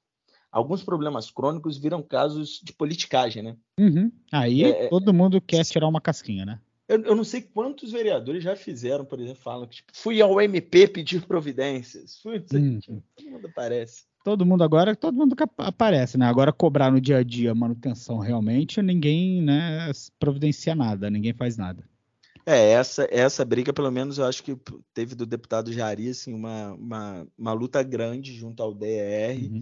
Alguns problemas crônicos viram casos de politicagem, né? Uhum. Aí é, é todo mundo quer tirar uma casquinha, né? Eu, eu, não sei quantos vereadores já fizeram, por exemplo, falam que tipo, fui ao MP pedir providências. Fui, hum. todo mundo aparece. Todo mundo agora, todo mundo aparece, né? Agora cobrar no dia a dia manutenção realmente, ninguém né, providencia nada, ninguém faz nada. É, essa, essa briga, pelo menos, eu acho que teve do deputado Jari, assim, uma, uma, uma luta grande junto ao DR. Uhum.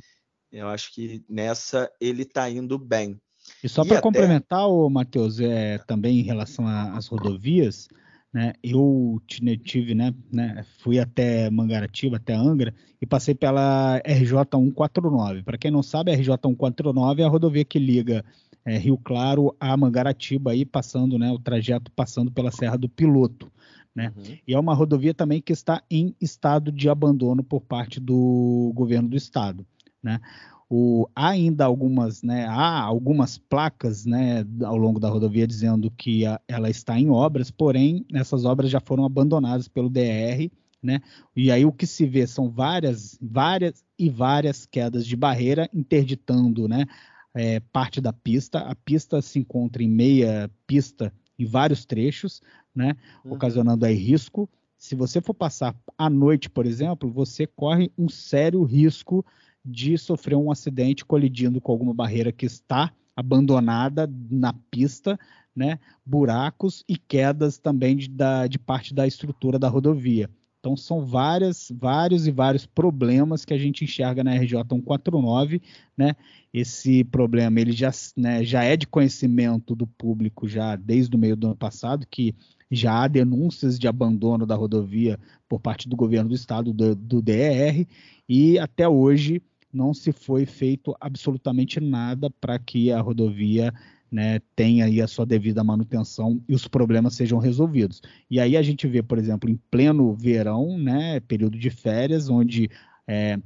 Eu acho que nessa ele está indo bem. E só para até... complementar, Matheus, é, também em relação às rodovias, né, eu tive, né, né, fui até Mangaratiba, até Angra, e passei pela RJ 149. Para quem não sabe, a RJ 149 é a rodovia que liga é, Rio Claro a Mangaratiba, aí passando, né, o trajeto passando pela Serra do Piloto. Né? Uhum. E é uma rodovia também que está em estado de abandono por parte do governo do estado. Né? O, há ainda algumas, né, há algumas placas né, ao longo da rodovia dizendo que a, ela está em obras, porém essas obras já foram abandonadas pelo DR, né? E aí o que se vê são várias, várias e várias quedas de barreira interditando, né, é, parte da pista. A pista se encontra em meia pista em vários trechos, né, uhum. ocasionando aí risco. Se você for passar à noite, por exemplo, você corre um sério risco de sofrer um acidente colidindo com alguma barreira que está abandonada na pista, né? Buracos e quedas também de, da, de parte da estrutura da rodovia. Então são várias, vários e vários problemas que a gente enxerga na RJ 149, né? Esse problema ele já, né, já é de conhecimento do público já desde o meio do ano passado, que já há denúncias de abandono da rodovia por parte do governo do estado do, do DR e até hoje não se foi feito absolutamente nada para que a rodovia né, tenha aí a sua devida manutenção e os problemas sejam resolvidos. E aí a gente vê, por exemplo, em pleno verão, né, período de férias, onde é,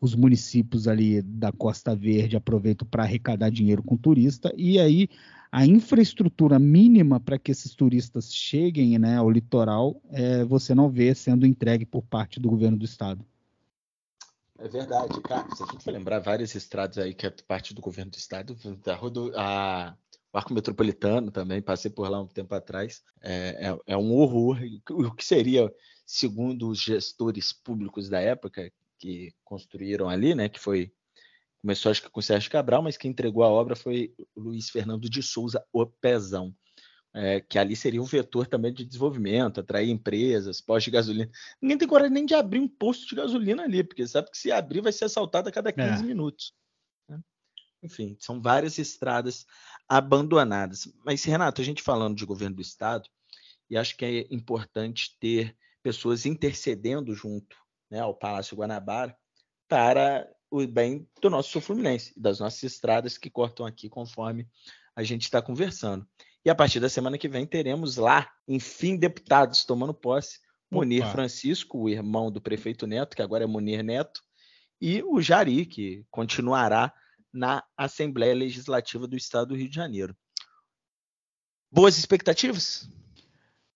os municípios ali da Costa Verde aproveitam para arrecadar dinheiro com turista, e aí a infraestrutura mínima para que esses turistas cheguem né, ao litoral, é, você não vê sendo entregue por parte do governo do estado. É verdade, cara. Se a gente for lembrar várias estradas aí que é parte do governo do estado, a, rodo, a arco metropolitano também, passei por lá um tempo atrás, é, é, é um horror. O que seria, segundo os gestores públicos da época que construíram ali, né, que foi começou acho que com o Sérgio Cabral, mas quem entregou a obra foi o Luiz Fernando de Souza, o Pezão é, que ali seria um vetor também de desenvolvimento, atrair empresas, postos de gasolina. Ninguém tem coragem nem de abrir um posto de gasolina ali, porque sabe que se abrir vai ser assaltado a cada 15 é. minutos. Né? Enfim, são várias estradas abandonadas. Mas, Renato, a gente falando de governo do Estado, e acho que é importante ter pessoas intercedendo junto né, ao Palácio Guanabara para o bem do nosso sul fluminense, das nossas estradas que cortam aqui conforme a gente está conversando. E a partir da semana que vem teremos lá, enfim, deputados tomando posse. Munir Opa. Francisco, o irmão do prefeito Neto, que agora é Munir Neto, e o Jari, que continuará na Assembleia Legislativa do Estado do Rio de Janeiro. Boas expectativas?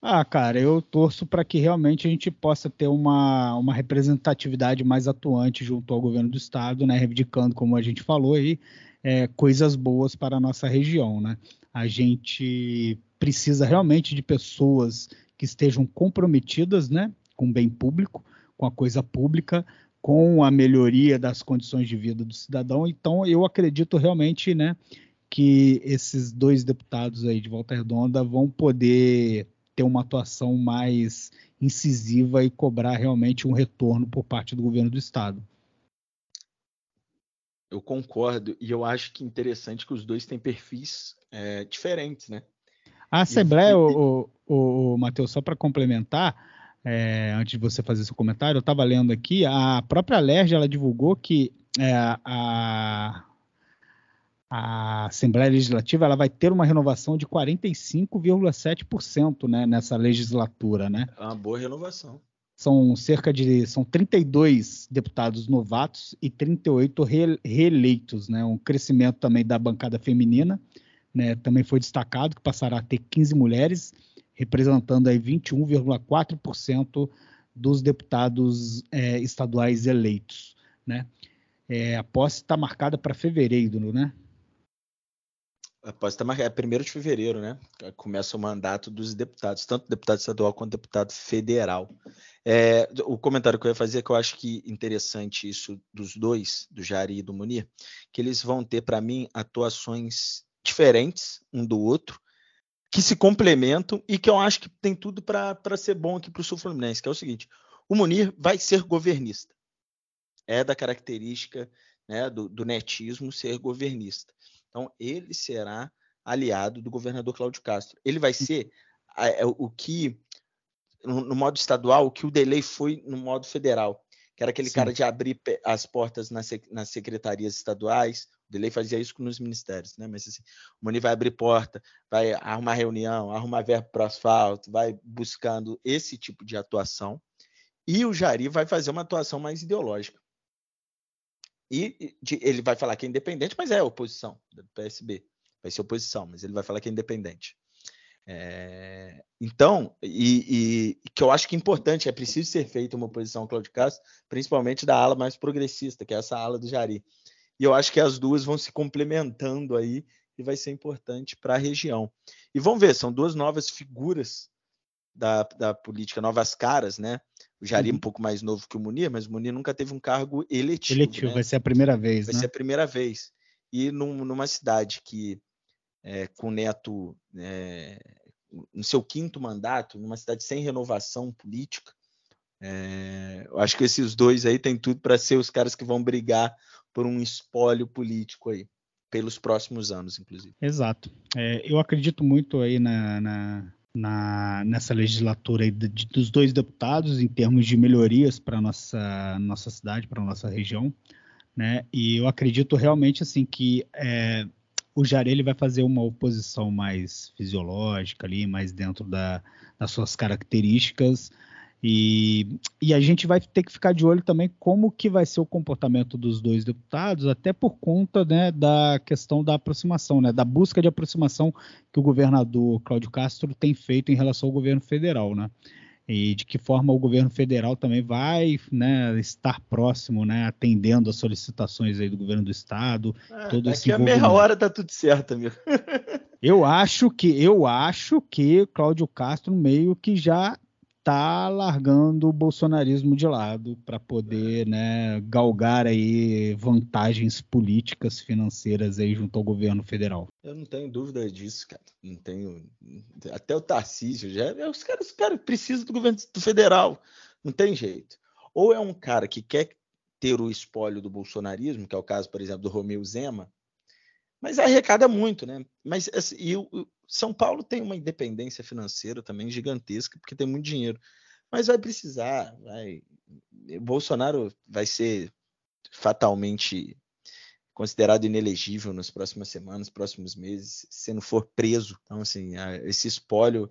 Ah, cara, eu torço para que realmente a gente possa ter uma, uma representatividade mais atuante junto ao governo do estado, né, reivindicando, como a gente falou aí, é, coisas boas para a nossa região, né? A gente precisa realmente de pessoas que estejam comprometidas né, com o bem público, com a coisa pública, com a melhoria das condições de vida do cidadão. Então, eu acredito realmente né, que esses dois deputados aí de Volta Redonda vão poder ter uma atuação mais incisiva e cobrar realmente um retorno por parte do governo do Estado. Eu concordo, e eu acho que interessante que os dois têm perfis é, diferentes, né? A Assembleia, e... o, o, o Matheus, só para complementar, é, antes de você fazer seu comentário, eu estava lendo aqui, a própria LERJ ela divulgou que é, a, a Assembleia Legislativa ela vai ter uma renovação de 45,7% né, nessa legislatura. Né? É uma boa renovação. São cerca de são 32 deputados novatos e 38 re, reeleitos, né? Um crescimento também da bancada feminina, né? Também foi destacado que passará a ter 15 mulheres, representando aí 21,4% dos deputados é, estaduais eleitos, né? É, a posse está marcada para fevereiro, né? A posse está marcada é 1 de fevereiro, né? Começa o mandato dos deputados, tanto deputado estadual quanto deputado federal. É, o comentário que eu ia fazer é que eu acho que interessante isso dos dois, do Jari e do Munir, que eles vão ter, para mim, atuações diferentes um do outro, que se complementam e que eu acho que tem tudo para ser bom aqui para o Sul Fluminense, que é o seguinte: o Munir vai ser governista. É da característica né, do, do netismo ser governista. Então, ele será aliado do governador Cláudio Castro. Ele vai ser é, o que no, modo estadual o que o delay foi no modo federal, que era aquele Sim. cara de abrir as portas nas secretarias estaduais. Delay fazia isso nos ministérios, né? Mas assim, o Moni vai abrir porta, vai arrumar reunião, arrumar verbo para asfalto, vai buscando esse tipo de atuação. E o Jari vai fazer uma atuação mais ideológica. E de, ele vai falar que é independente, mas é oposição do PSB. Vai ser oposição, mas ele vai falar que é independente. É, então, e, e, que eu acho que é importante, é preciso ser feita uma oposição ao Claudio Castro, principalmente da ala mais progressista, que é essa ala do Jari. E eu acho que as duas vão se complementando aí e vai ser importante para a região. E vamos ver, são duas novas figuras da, da política, novas caras, né? O Jari é uhum. um pouco mais novo que o Munir, mas o Munir nunca teve um cargo eletivo. Eletivo, né? vai ser a primeira vez, vai né? ser a primeira vez. E num, numa cidade que é, com o Neto é, no seu quinto mandato, numa cidade sem renovação política. É, eu acho que esses dois aí têm tudo para ser os caras que vão brigar por um espólio político aí, pelos próximos anos, inclusive. Exato. É, eu acredito muito aí na, na, na nessa legislatura de, de, dos dois deputados em termos de melhorias para nossa nossa cidade, para nossa região, né? E eu acredito realmente assim que é, o Jari ele vai fazer uma oposição mais fisiológica ali, mais dentro da, das suas características. E, e, a gente vai ter que ficar de olho também como que vai ser o comportamento dos dois deputados, até por conta né, da questão da aproximação, né, da busca de aproximação que o governador Cláudio Castro tem feito em relação ao governo federal. Né? e de que forma o governo federal também vai né, estar próximo, né, atendendo às solicitações aí do governo do estado. Ah, todo daqui a meia hora tá tudo certo, amigo. eu acho que eu acho que Cláudio Castro meio que já está largando o bolsonarismo de lado para poder né, galgar aí vantagens políticas financeiras aí junto ao governo federal. Eu não tenho dúvida disso, cara. Não tenho. Até o Tarcísio já. Os caras, os caras precisam do governo federal. Não tem jeito. Ou é um cara que quer ter o espólio do bolsonarismo, que é o caso, por exemplo, do Romeu Zema, mas arrecada muito, né? Mas assim, e são Paulo tem uma independência financeira também gigantesca, porque tem muito dinheiro. Mas vai precisar, vai. Bolsonaro vai ser fatalmente considerado inelegível nas próximas semanas, próximos meses, se não for preso. Então, assim, esse espólio,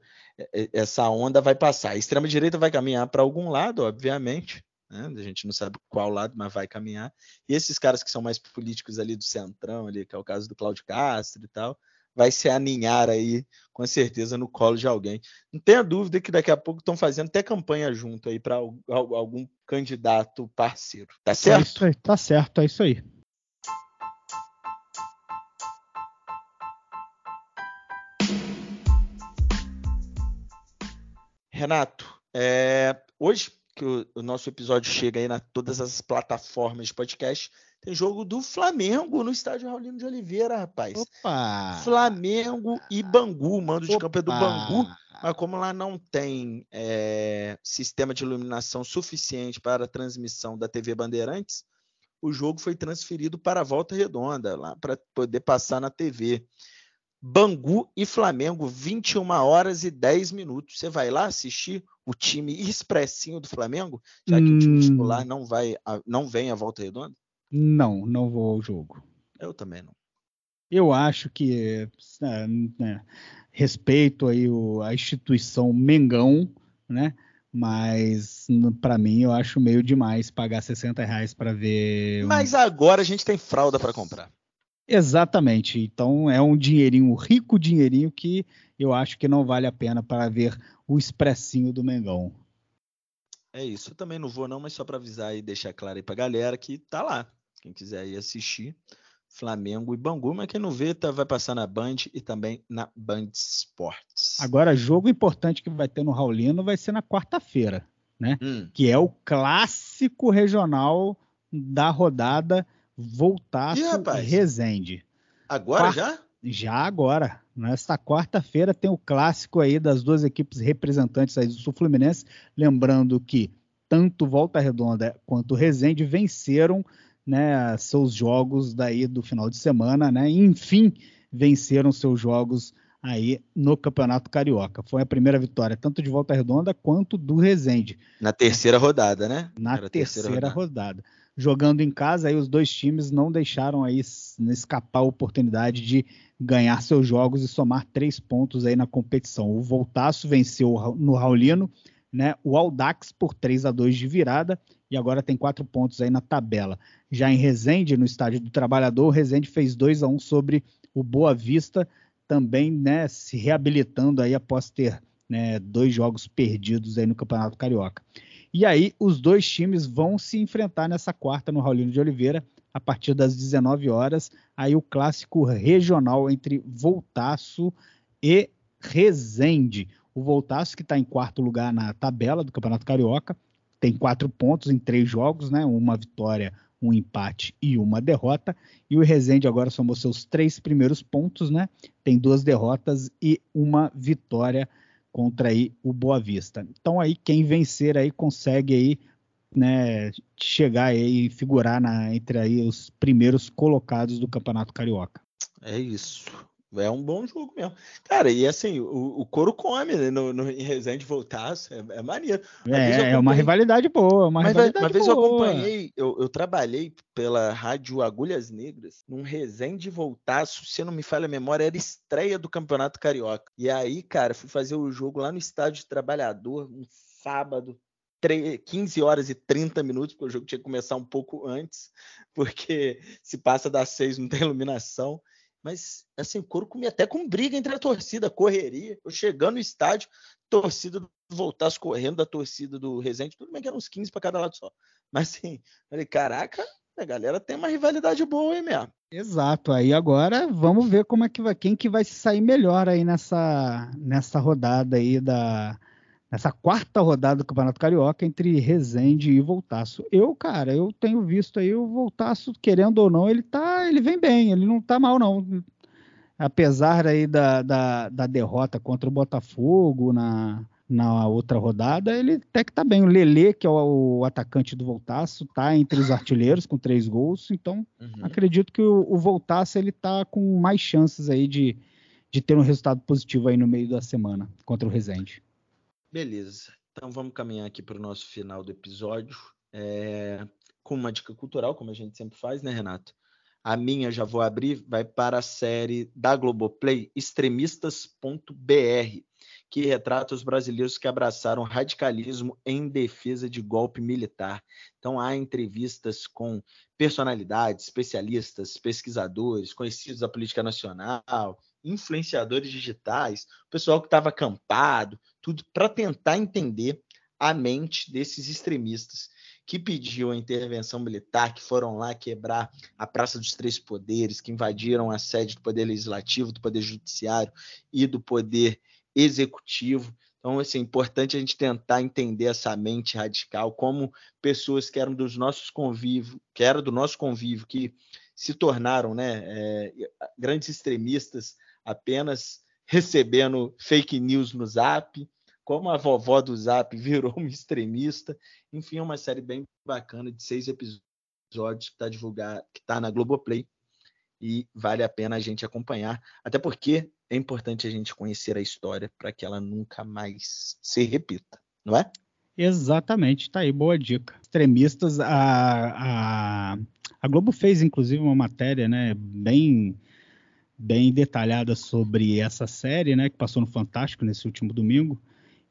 essa onda vai passar. A extrema-direita vai caminhar para algum lado, obviamente, né? A gente não sabe qual lado, mas vai caminhar. E esses caras que são mais políticos ali do centrão, ali, que é o caso do Cláudio Castro e tal, vai se aninhar aí, com certeza, no colo de alguém. Não tenha dúvida que daqui a pouco estão fazendo até campanha junto aí para algum candidato parceiro. Tá é certo? É aí, tá certo, é isso aí. Renato, é, hoje que o, o, nosso episódio chega aí na todas as plataformas de podcast, tem jogo do Flamengo no estádio Raulino de Oliveira, rapaz. Opa! Flamengo e Bangu. O mando de campo é do Bangu. Mas como lá não tem é, sistema de iluminação suficiente para a transmissão da TV Bandeirantes, o jogo foi transferido para a Volta Redonda, lá para poder passar na TV. Bangu e Flamengo, 21 horas e 10 minutos. Você vai lá assistir o time expressinho do Flamengo, já que hum... o time hum. titular não vai, não vem à Volta Redonda? Não, não vou ao jogo. Eu também não. Eu acho que é, né, respeito aí o, a instituição Mengão, né? Mas para mim eu acho meio demais pagar 60 reais para ver. Um... Mas agora a gente tem fralda para comprar. Exatamente. Então é um dinheirinho, um rico dinheirinho que eu acho que não vale a pena para ver o expressinho do Mengão. É isso. Eu também não vou não, mas só para avisar e deixar claro aí para galera que tá lá. Quem quiser ir assistir, Flamengo e Bangu, mas quem não vê, tá, vai passar na Band e também na Band Sports. Agora, jogo importante que vai ter no Raulino vai ser na quarta-feira, né? Hum. Que é o clássico regional da rodada Voltaço e Resende. Agora já? Já agora. Nesta quarta-feira tem o clássico aí das duas equipes representantes aí do Sul Fluminense. Lembrando que tanto Volta Redonda quanto Resende venceram né, seus jogos daí do final de semana, né? Enfim, venceram seus jogos aí no Campeonato Carioca. Foi a primeira vitória tanto de Volta Redonda quanto do Resende. Na terceira rodada, né? Na terceira, terceira rodada. rodada. Jogando em casa, aí os dois times não deixaram aí escapar a oportunidade de ganhar seus jogos e somar três pontos aí na competição. O Voltaço venceu no Raulino, né? O Aldax por 3 a 2 de virada e agora tem quatro pontos aí na tabela. Já em Resende, no estádio do Trabalhador, o Resende fez 2 a 1 sobre o Boa Vista, também né, se reabilitando aí após ter né, dois jogos perdidos aí no Campeonato Carioca. E aí os dois times vão se enfrentar nessa quarta no Raulino de Oliveira a partir das 19 horas. Aí o clássico regional entre Voltaço e Resende. O Voltaço que está em quarto lugar na tabela do Campeonato Carioca tem quatro pontos em três jogos, né? Uma vitória, um empate e uma derrota. E o Rezende agora somou seus três primeiros pontos, né? Tem duas derrotas e uma vitória contra aí o Boa Vista. Então aí quem vencer aí consegue aí né, chegar aí e figurar na, entre aí os primeiros colocados do Campeonato Carioca. É isso. É um bom jogo mesmo. Cara, e assim, o, o couro come né, no, no, em Resende Voltaço, é, é maneiro. É, é uma rivalidade boa, uma Mas, rivalidade uma vez boa. eu acompanhei, eu, eu, trabalhei pela rádio Agulhas Negras, num Resende Voltaço, se não me falha a memória, era estreia do Campeonato Carioca. E aí, cara, fui fazer o jogo lá no Estádio de Trabalhador, um sábado, 15 horas e 30 minutos, porque o jogo tinha que começar um pouco antes, porque se passa das 6 não tem iluminação. Mas, assim, o couro comia até com briga entre a torcida, correria. Eu chegando no estádio, torcida voltasse correndo da torcida do Resende, tudo bem que eram uns 15 para cada lado só. Mas assim, falei, caraca, a galera tem uma rivalidade boa aí mesmo. Exato. Aí agora vamos ver como é que vai, quem que vai se sair melhor aí nessa, nessa rodada aí da nessa quarta rodada do Campeonato Carioca entre Resende e Voltaço. Eu, cara, eu tenho visto aí o Voltaço, querendo ou não, ele tá, ele vem bem, ele não tá mal não. Apesar aí da, da, da derrota contra o Botafogo na, na outra rodada, ele até que tá bem. O Lele, que é o, o atacante do Voltaço, tá entre os artilheiros com três gols. Então, uhum. acredito que o, o Voltaço ele tá com mais chances aí de, de ter um resultado positivo aí no meio da semana contra o Resende. Beleza. Então vamos caminhar aqui para o nosso final do episódio. É, com uma dica cultural, como a gente sempre faz, né, Renato? A minha já vou abrir, vai para a série da Globoplay, extremistas.br que retrata os brasileiros que abraçaram radicalismo em defesa de golpe militar. Então, há entrevistas com personalidades, especialistas, pesquisadores, conhecidos da política nacional, influenciadores digitais, o pessoal que estava acampado, tudo para tentar entender a mente desses extremistas que pediam a intervenção militar, que foram lá quebrar a Praça dos Três Poderes, que invadiram a sede do Poder Legislativo, do Poder Judiciário e do Poder executivo. Então, assim, é importante a gente tentar entender essa mente radical, como pessoas que eram dos nossos convívio, que eram do nosso convívio, que se tornaram né, é, grandes extremistas apenas recebendo fake news no Zap, como a vovó do Zap virou uma extremista. Enfim, é uma série bem bacana de seis episódios que está divulgada, que está na Globoplay e vale a pena a gente acompanhar, até porque é importante a gente conhecer a história para que ela nunca mais se repita, não é? Exatamente, tá aí, boa dica. Extremistas, a, a, a Globo fez inclusive uma matéria, né, bem bem detalhada sobre essa série, né, que passou no Fantástico nesse último domingo.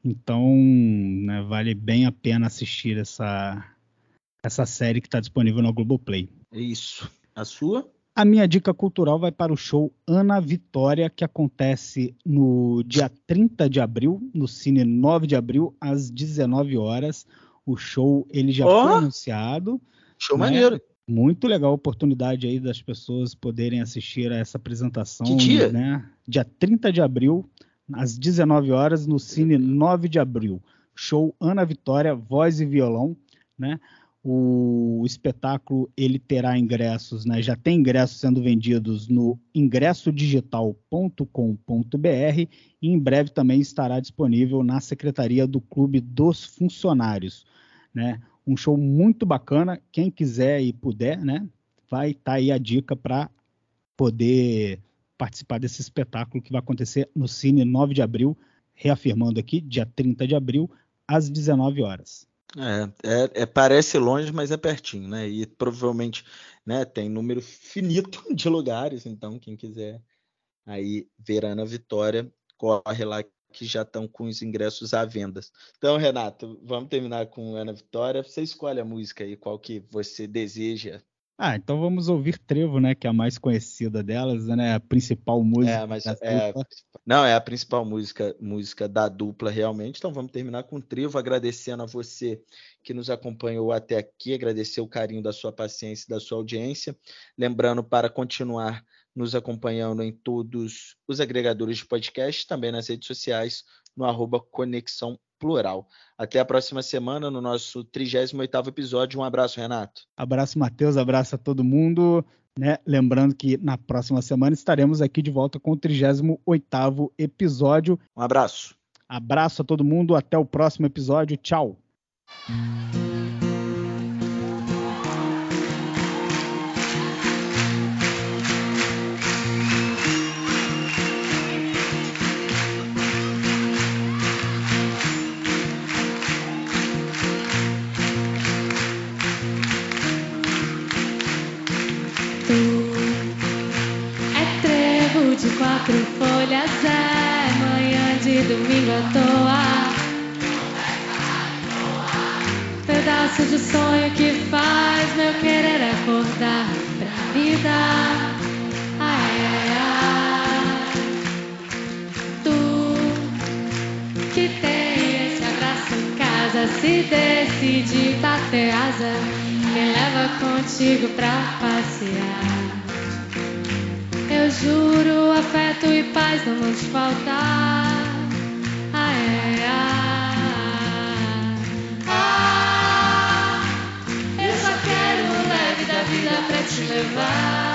Então, né, vale bem a pena assistir essa essa série que está disponível no Globoplay. Isso. A sua? A minha dica cultural vai para o show Ana Vitória, que acontece no dia 30 de abril, no Cine 9 de abril, às 19 horas. O show ele já oh! foi anunciado. Show né? maneiro. Muito legal a oportunidade aí das pessoas poderem assistir a essa apresentação. Que dia? Né? Dia 30 de abril, às 19 horas, no Cine 9 de abril. Show Ana Vitória, voz e violão, né? O espetáculo ele terá ingressos, né? já tem ingressos sendo vendidos no ingressodigital.com.br e em breve também estará disponível na Secretaria do Clube dos Funcionários. Né? Um show muito bacana. Quem quiser e puder, né? vai estar tá aí a dica para poder participar desse espetáculo que vai acontecer no Cine 9 de abril, reafirmando aqui, dia 30 de abril, às 19 horas. É, é, é, parece longe, mas é pertinho, né? E provavelmente né, tem número finito de lugares, então quem quiser aí ver a Ana Vitória, corre lá que já estão com os ingressos à venda. Então, Renato, vamos terminar com Ana Vitória. Você escolhe a música aí, qual que você deseja ah, então vamos ouvir Trevo, né? Que é a mais conhecida delas, né? A principal música. É, mas é, não, é a principal música, música da dupla, realmente. Então vamos terminar com Trevo, agradecendo a você que nos acompanhou até aqui, agradecer o carinho da sua paciência e da sua audiência. Lembrando para continuar nos acompanhando em todos os agregadores de podcast, também nas redes sociais, no arroba Conexão plural. Até a próxima semana no nosso 38º episódio. Um abraço, Renato. Abraço, Matheus. Abraço a todo mundo. Né? Lembrando que na próxima semana estaremos aqui de volta com o 38º episódio. Um abraço. Abraço a todo mundo. Até o próximo episódio. Tchau. Quatro folhas é manhã de domingo à toa. Pedaço de sonho que faz meu querer acordar pra vida. Ai, ai, ai. Tu que tem esse se decide bater asa, me leva contigo pra passear juro, afeto e paz não vão te faltar. Ah, é, ah, ah. Eu só quero o leve da vida pra te levar.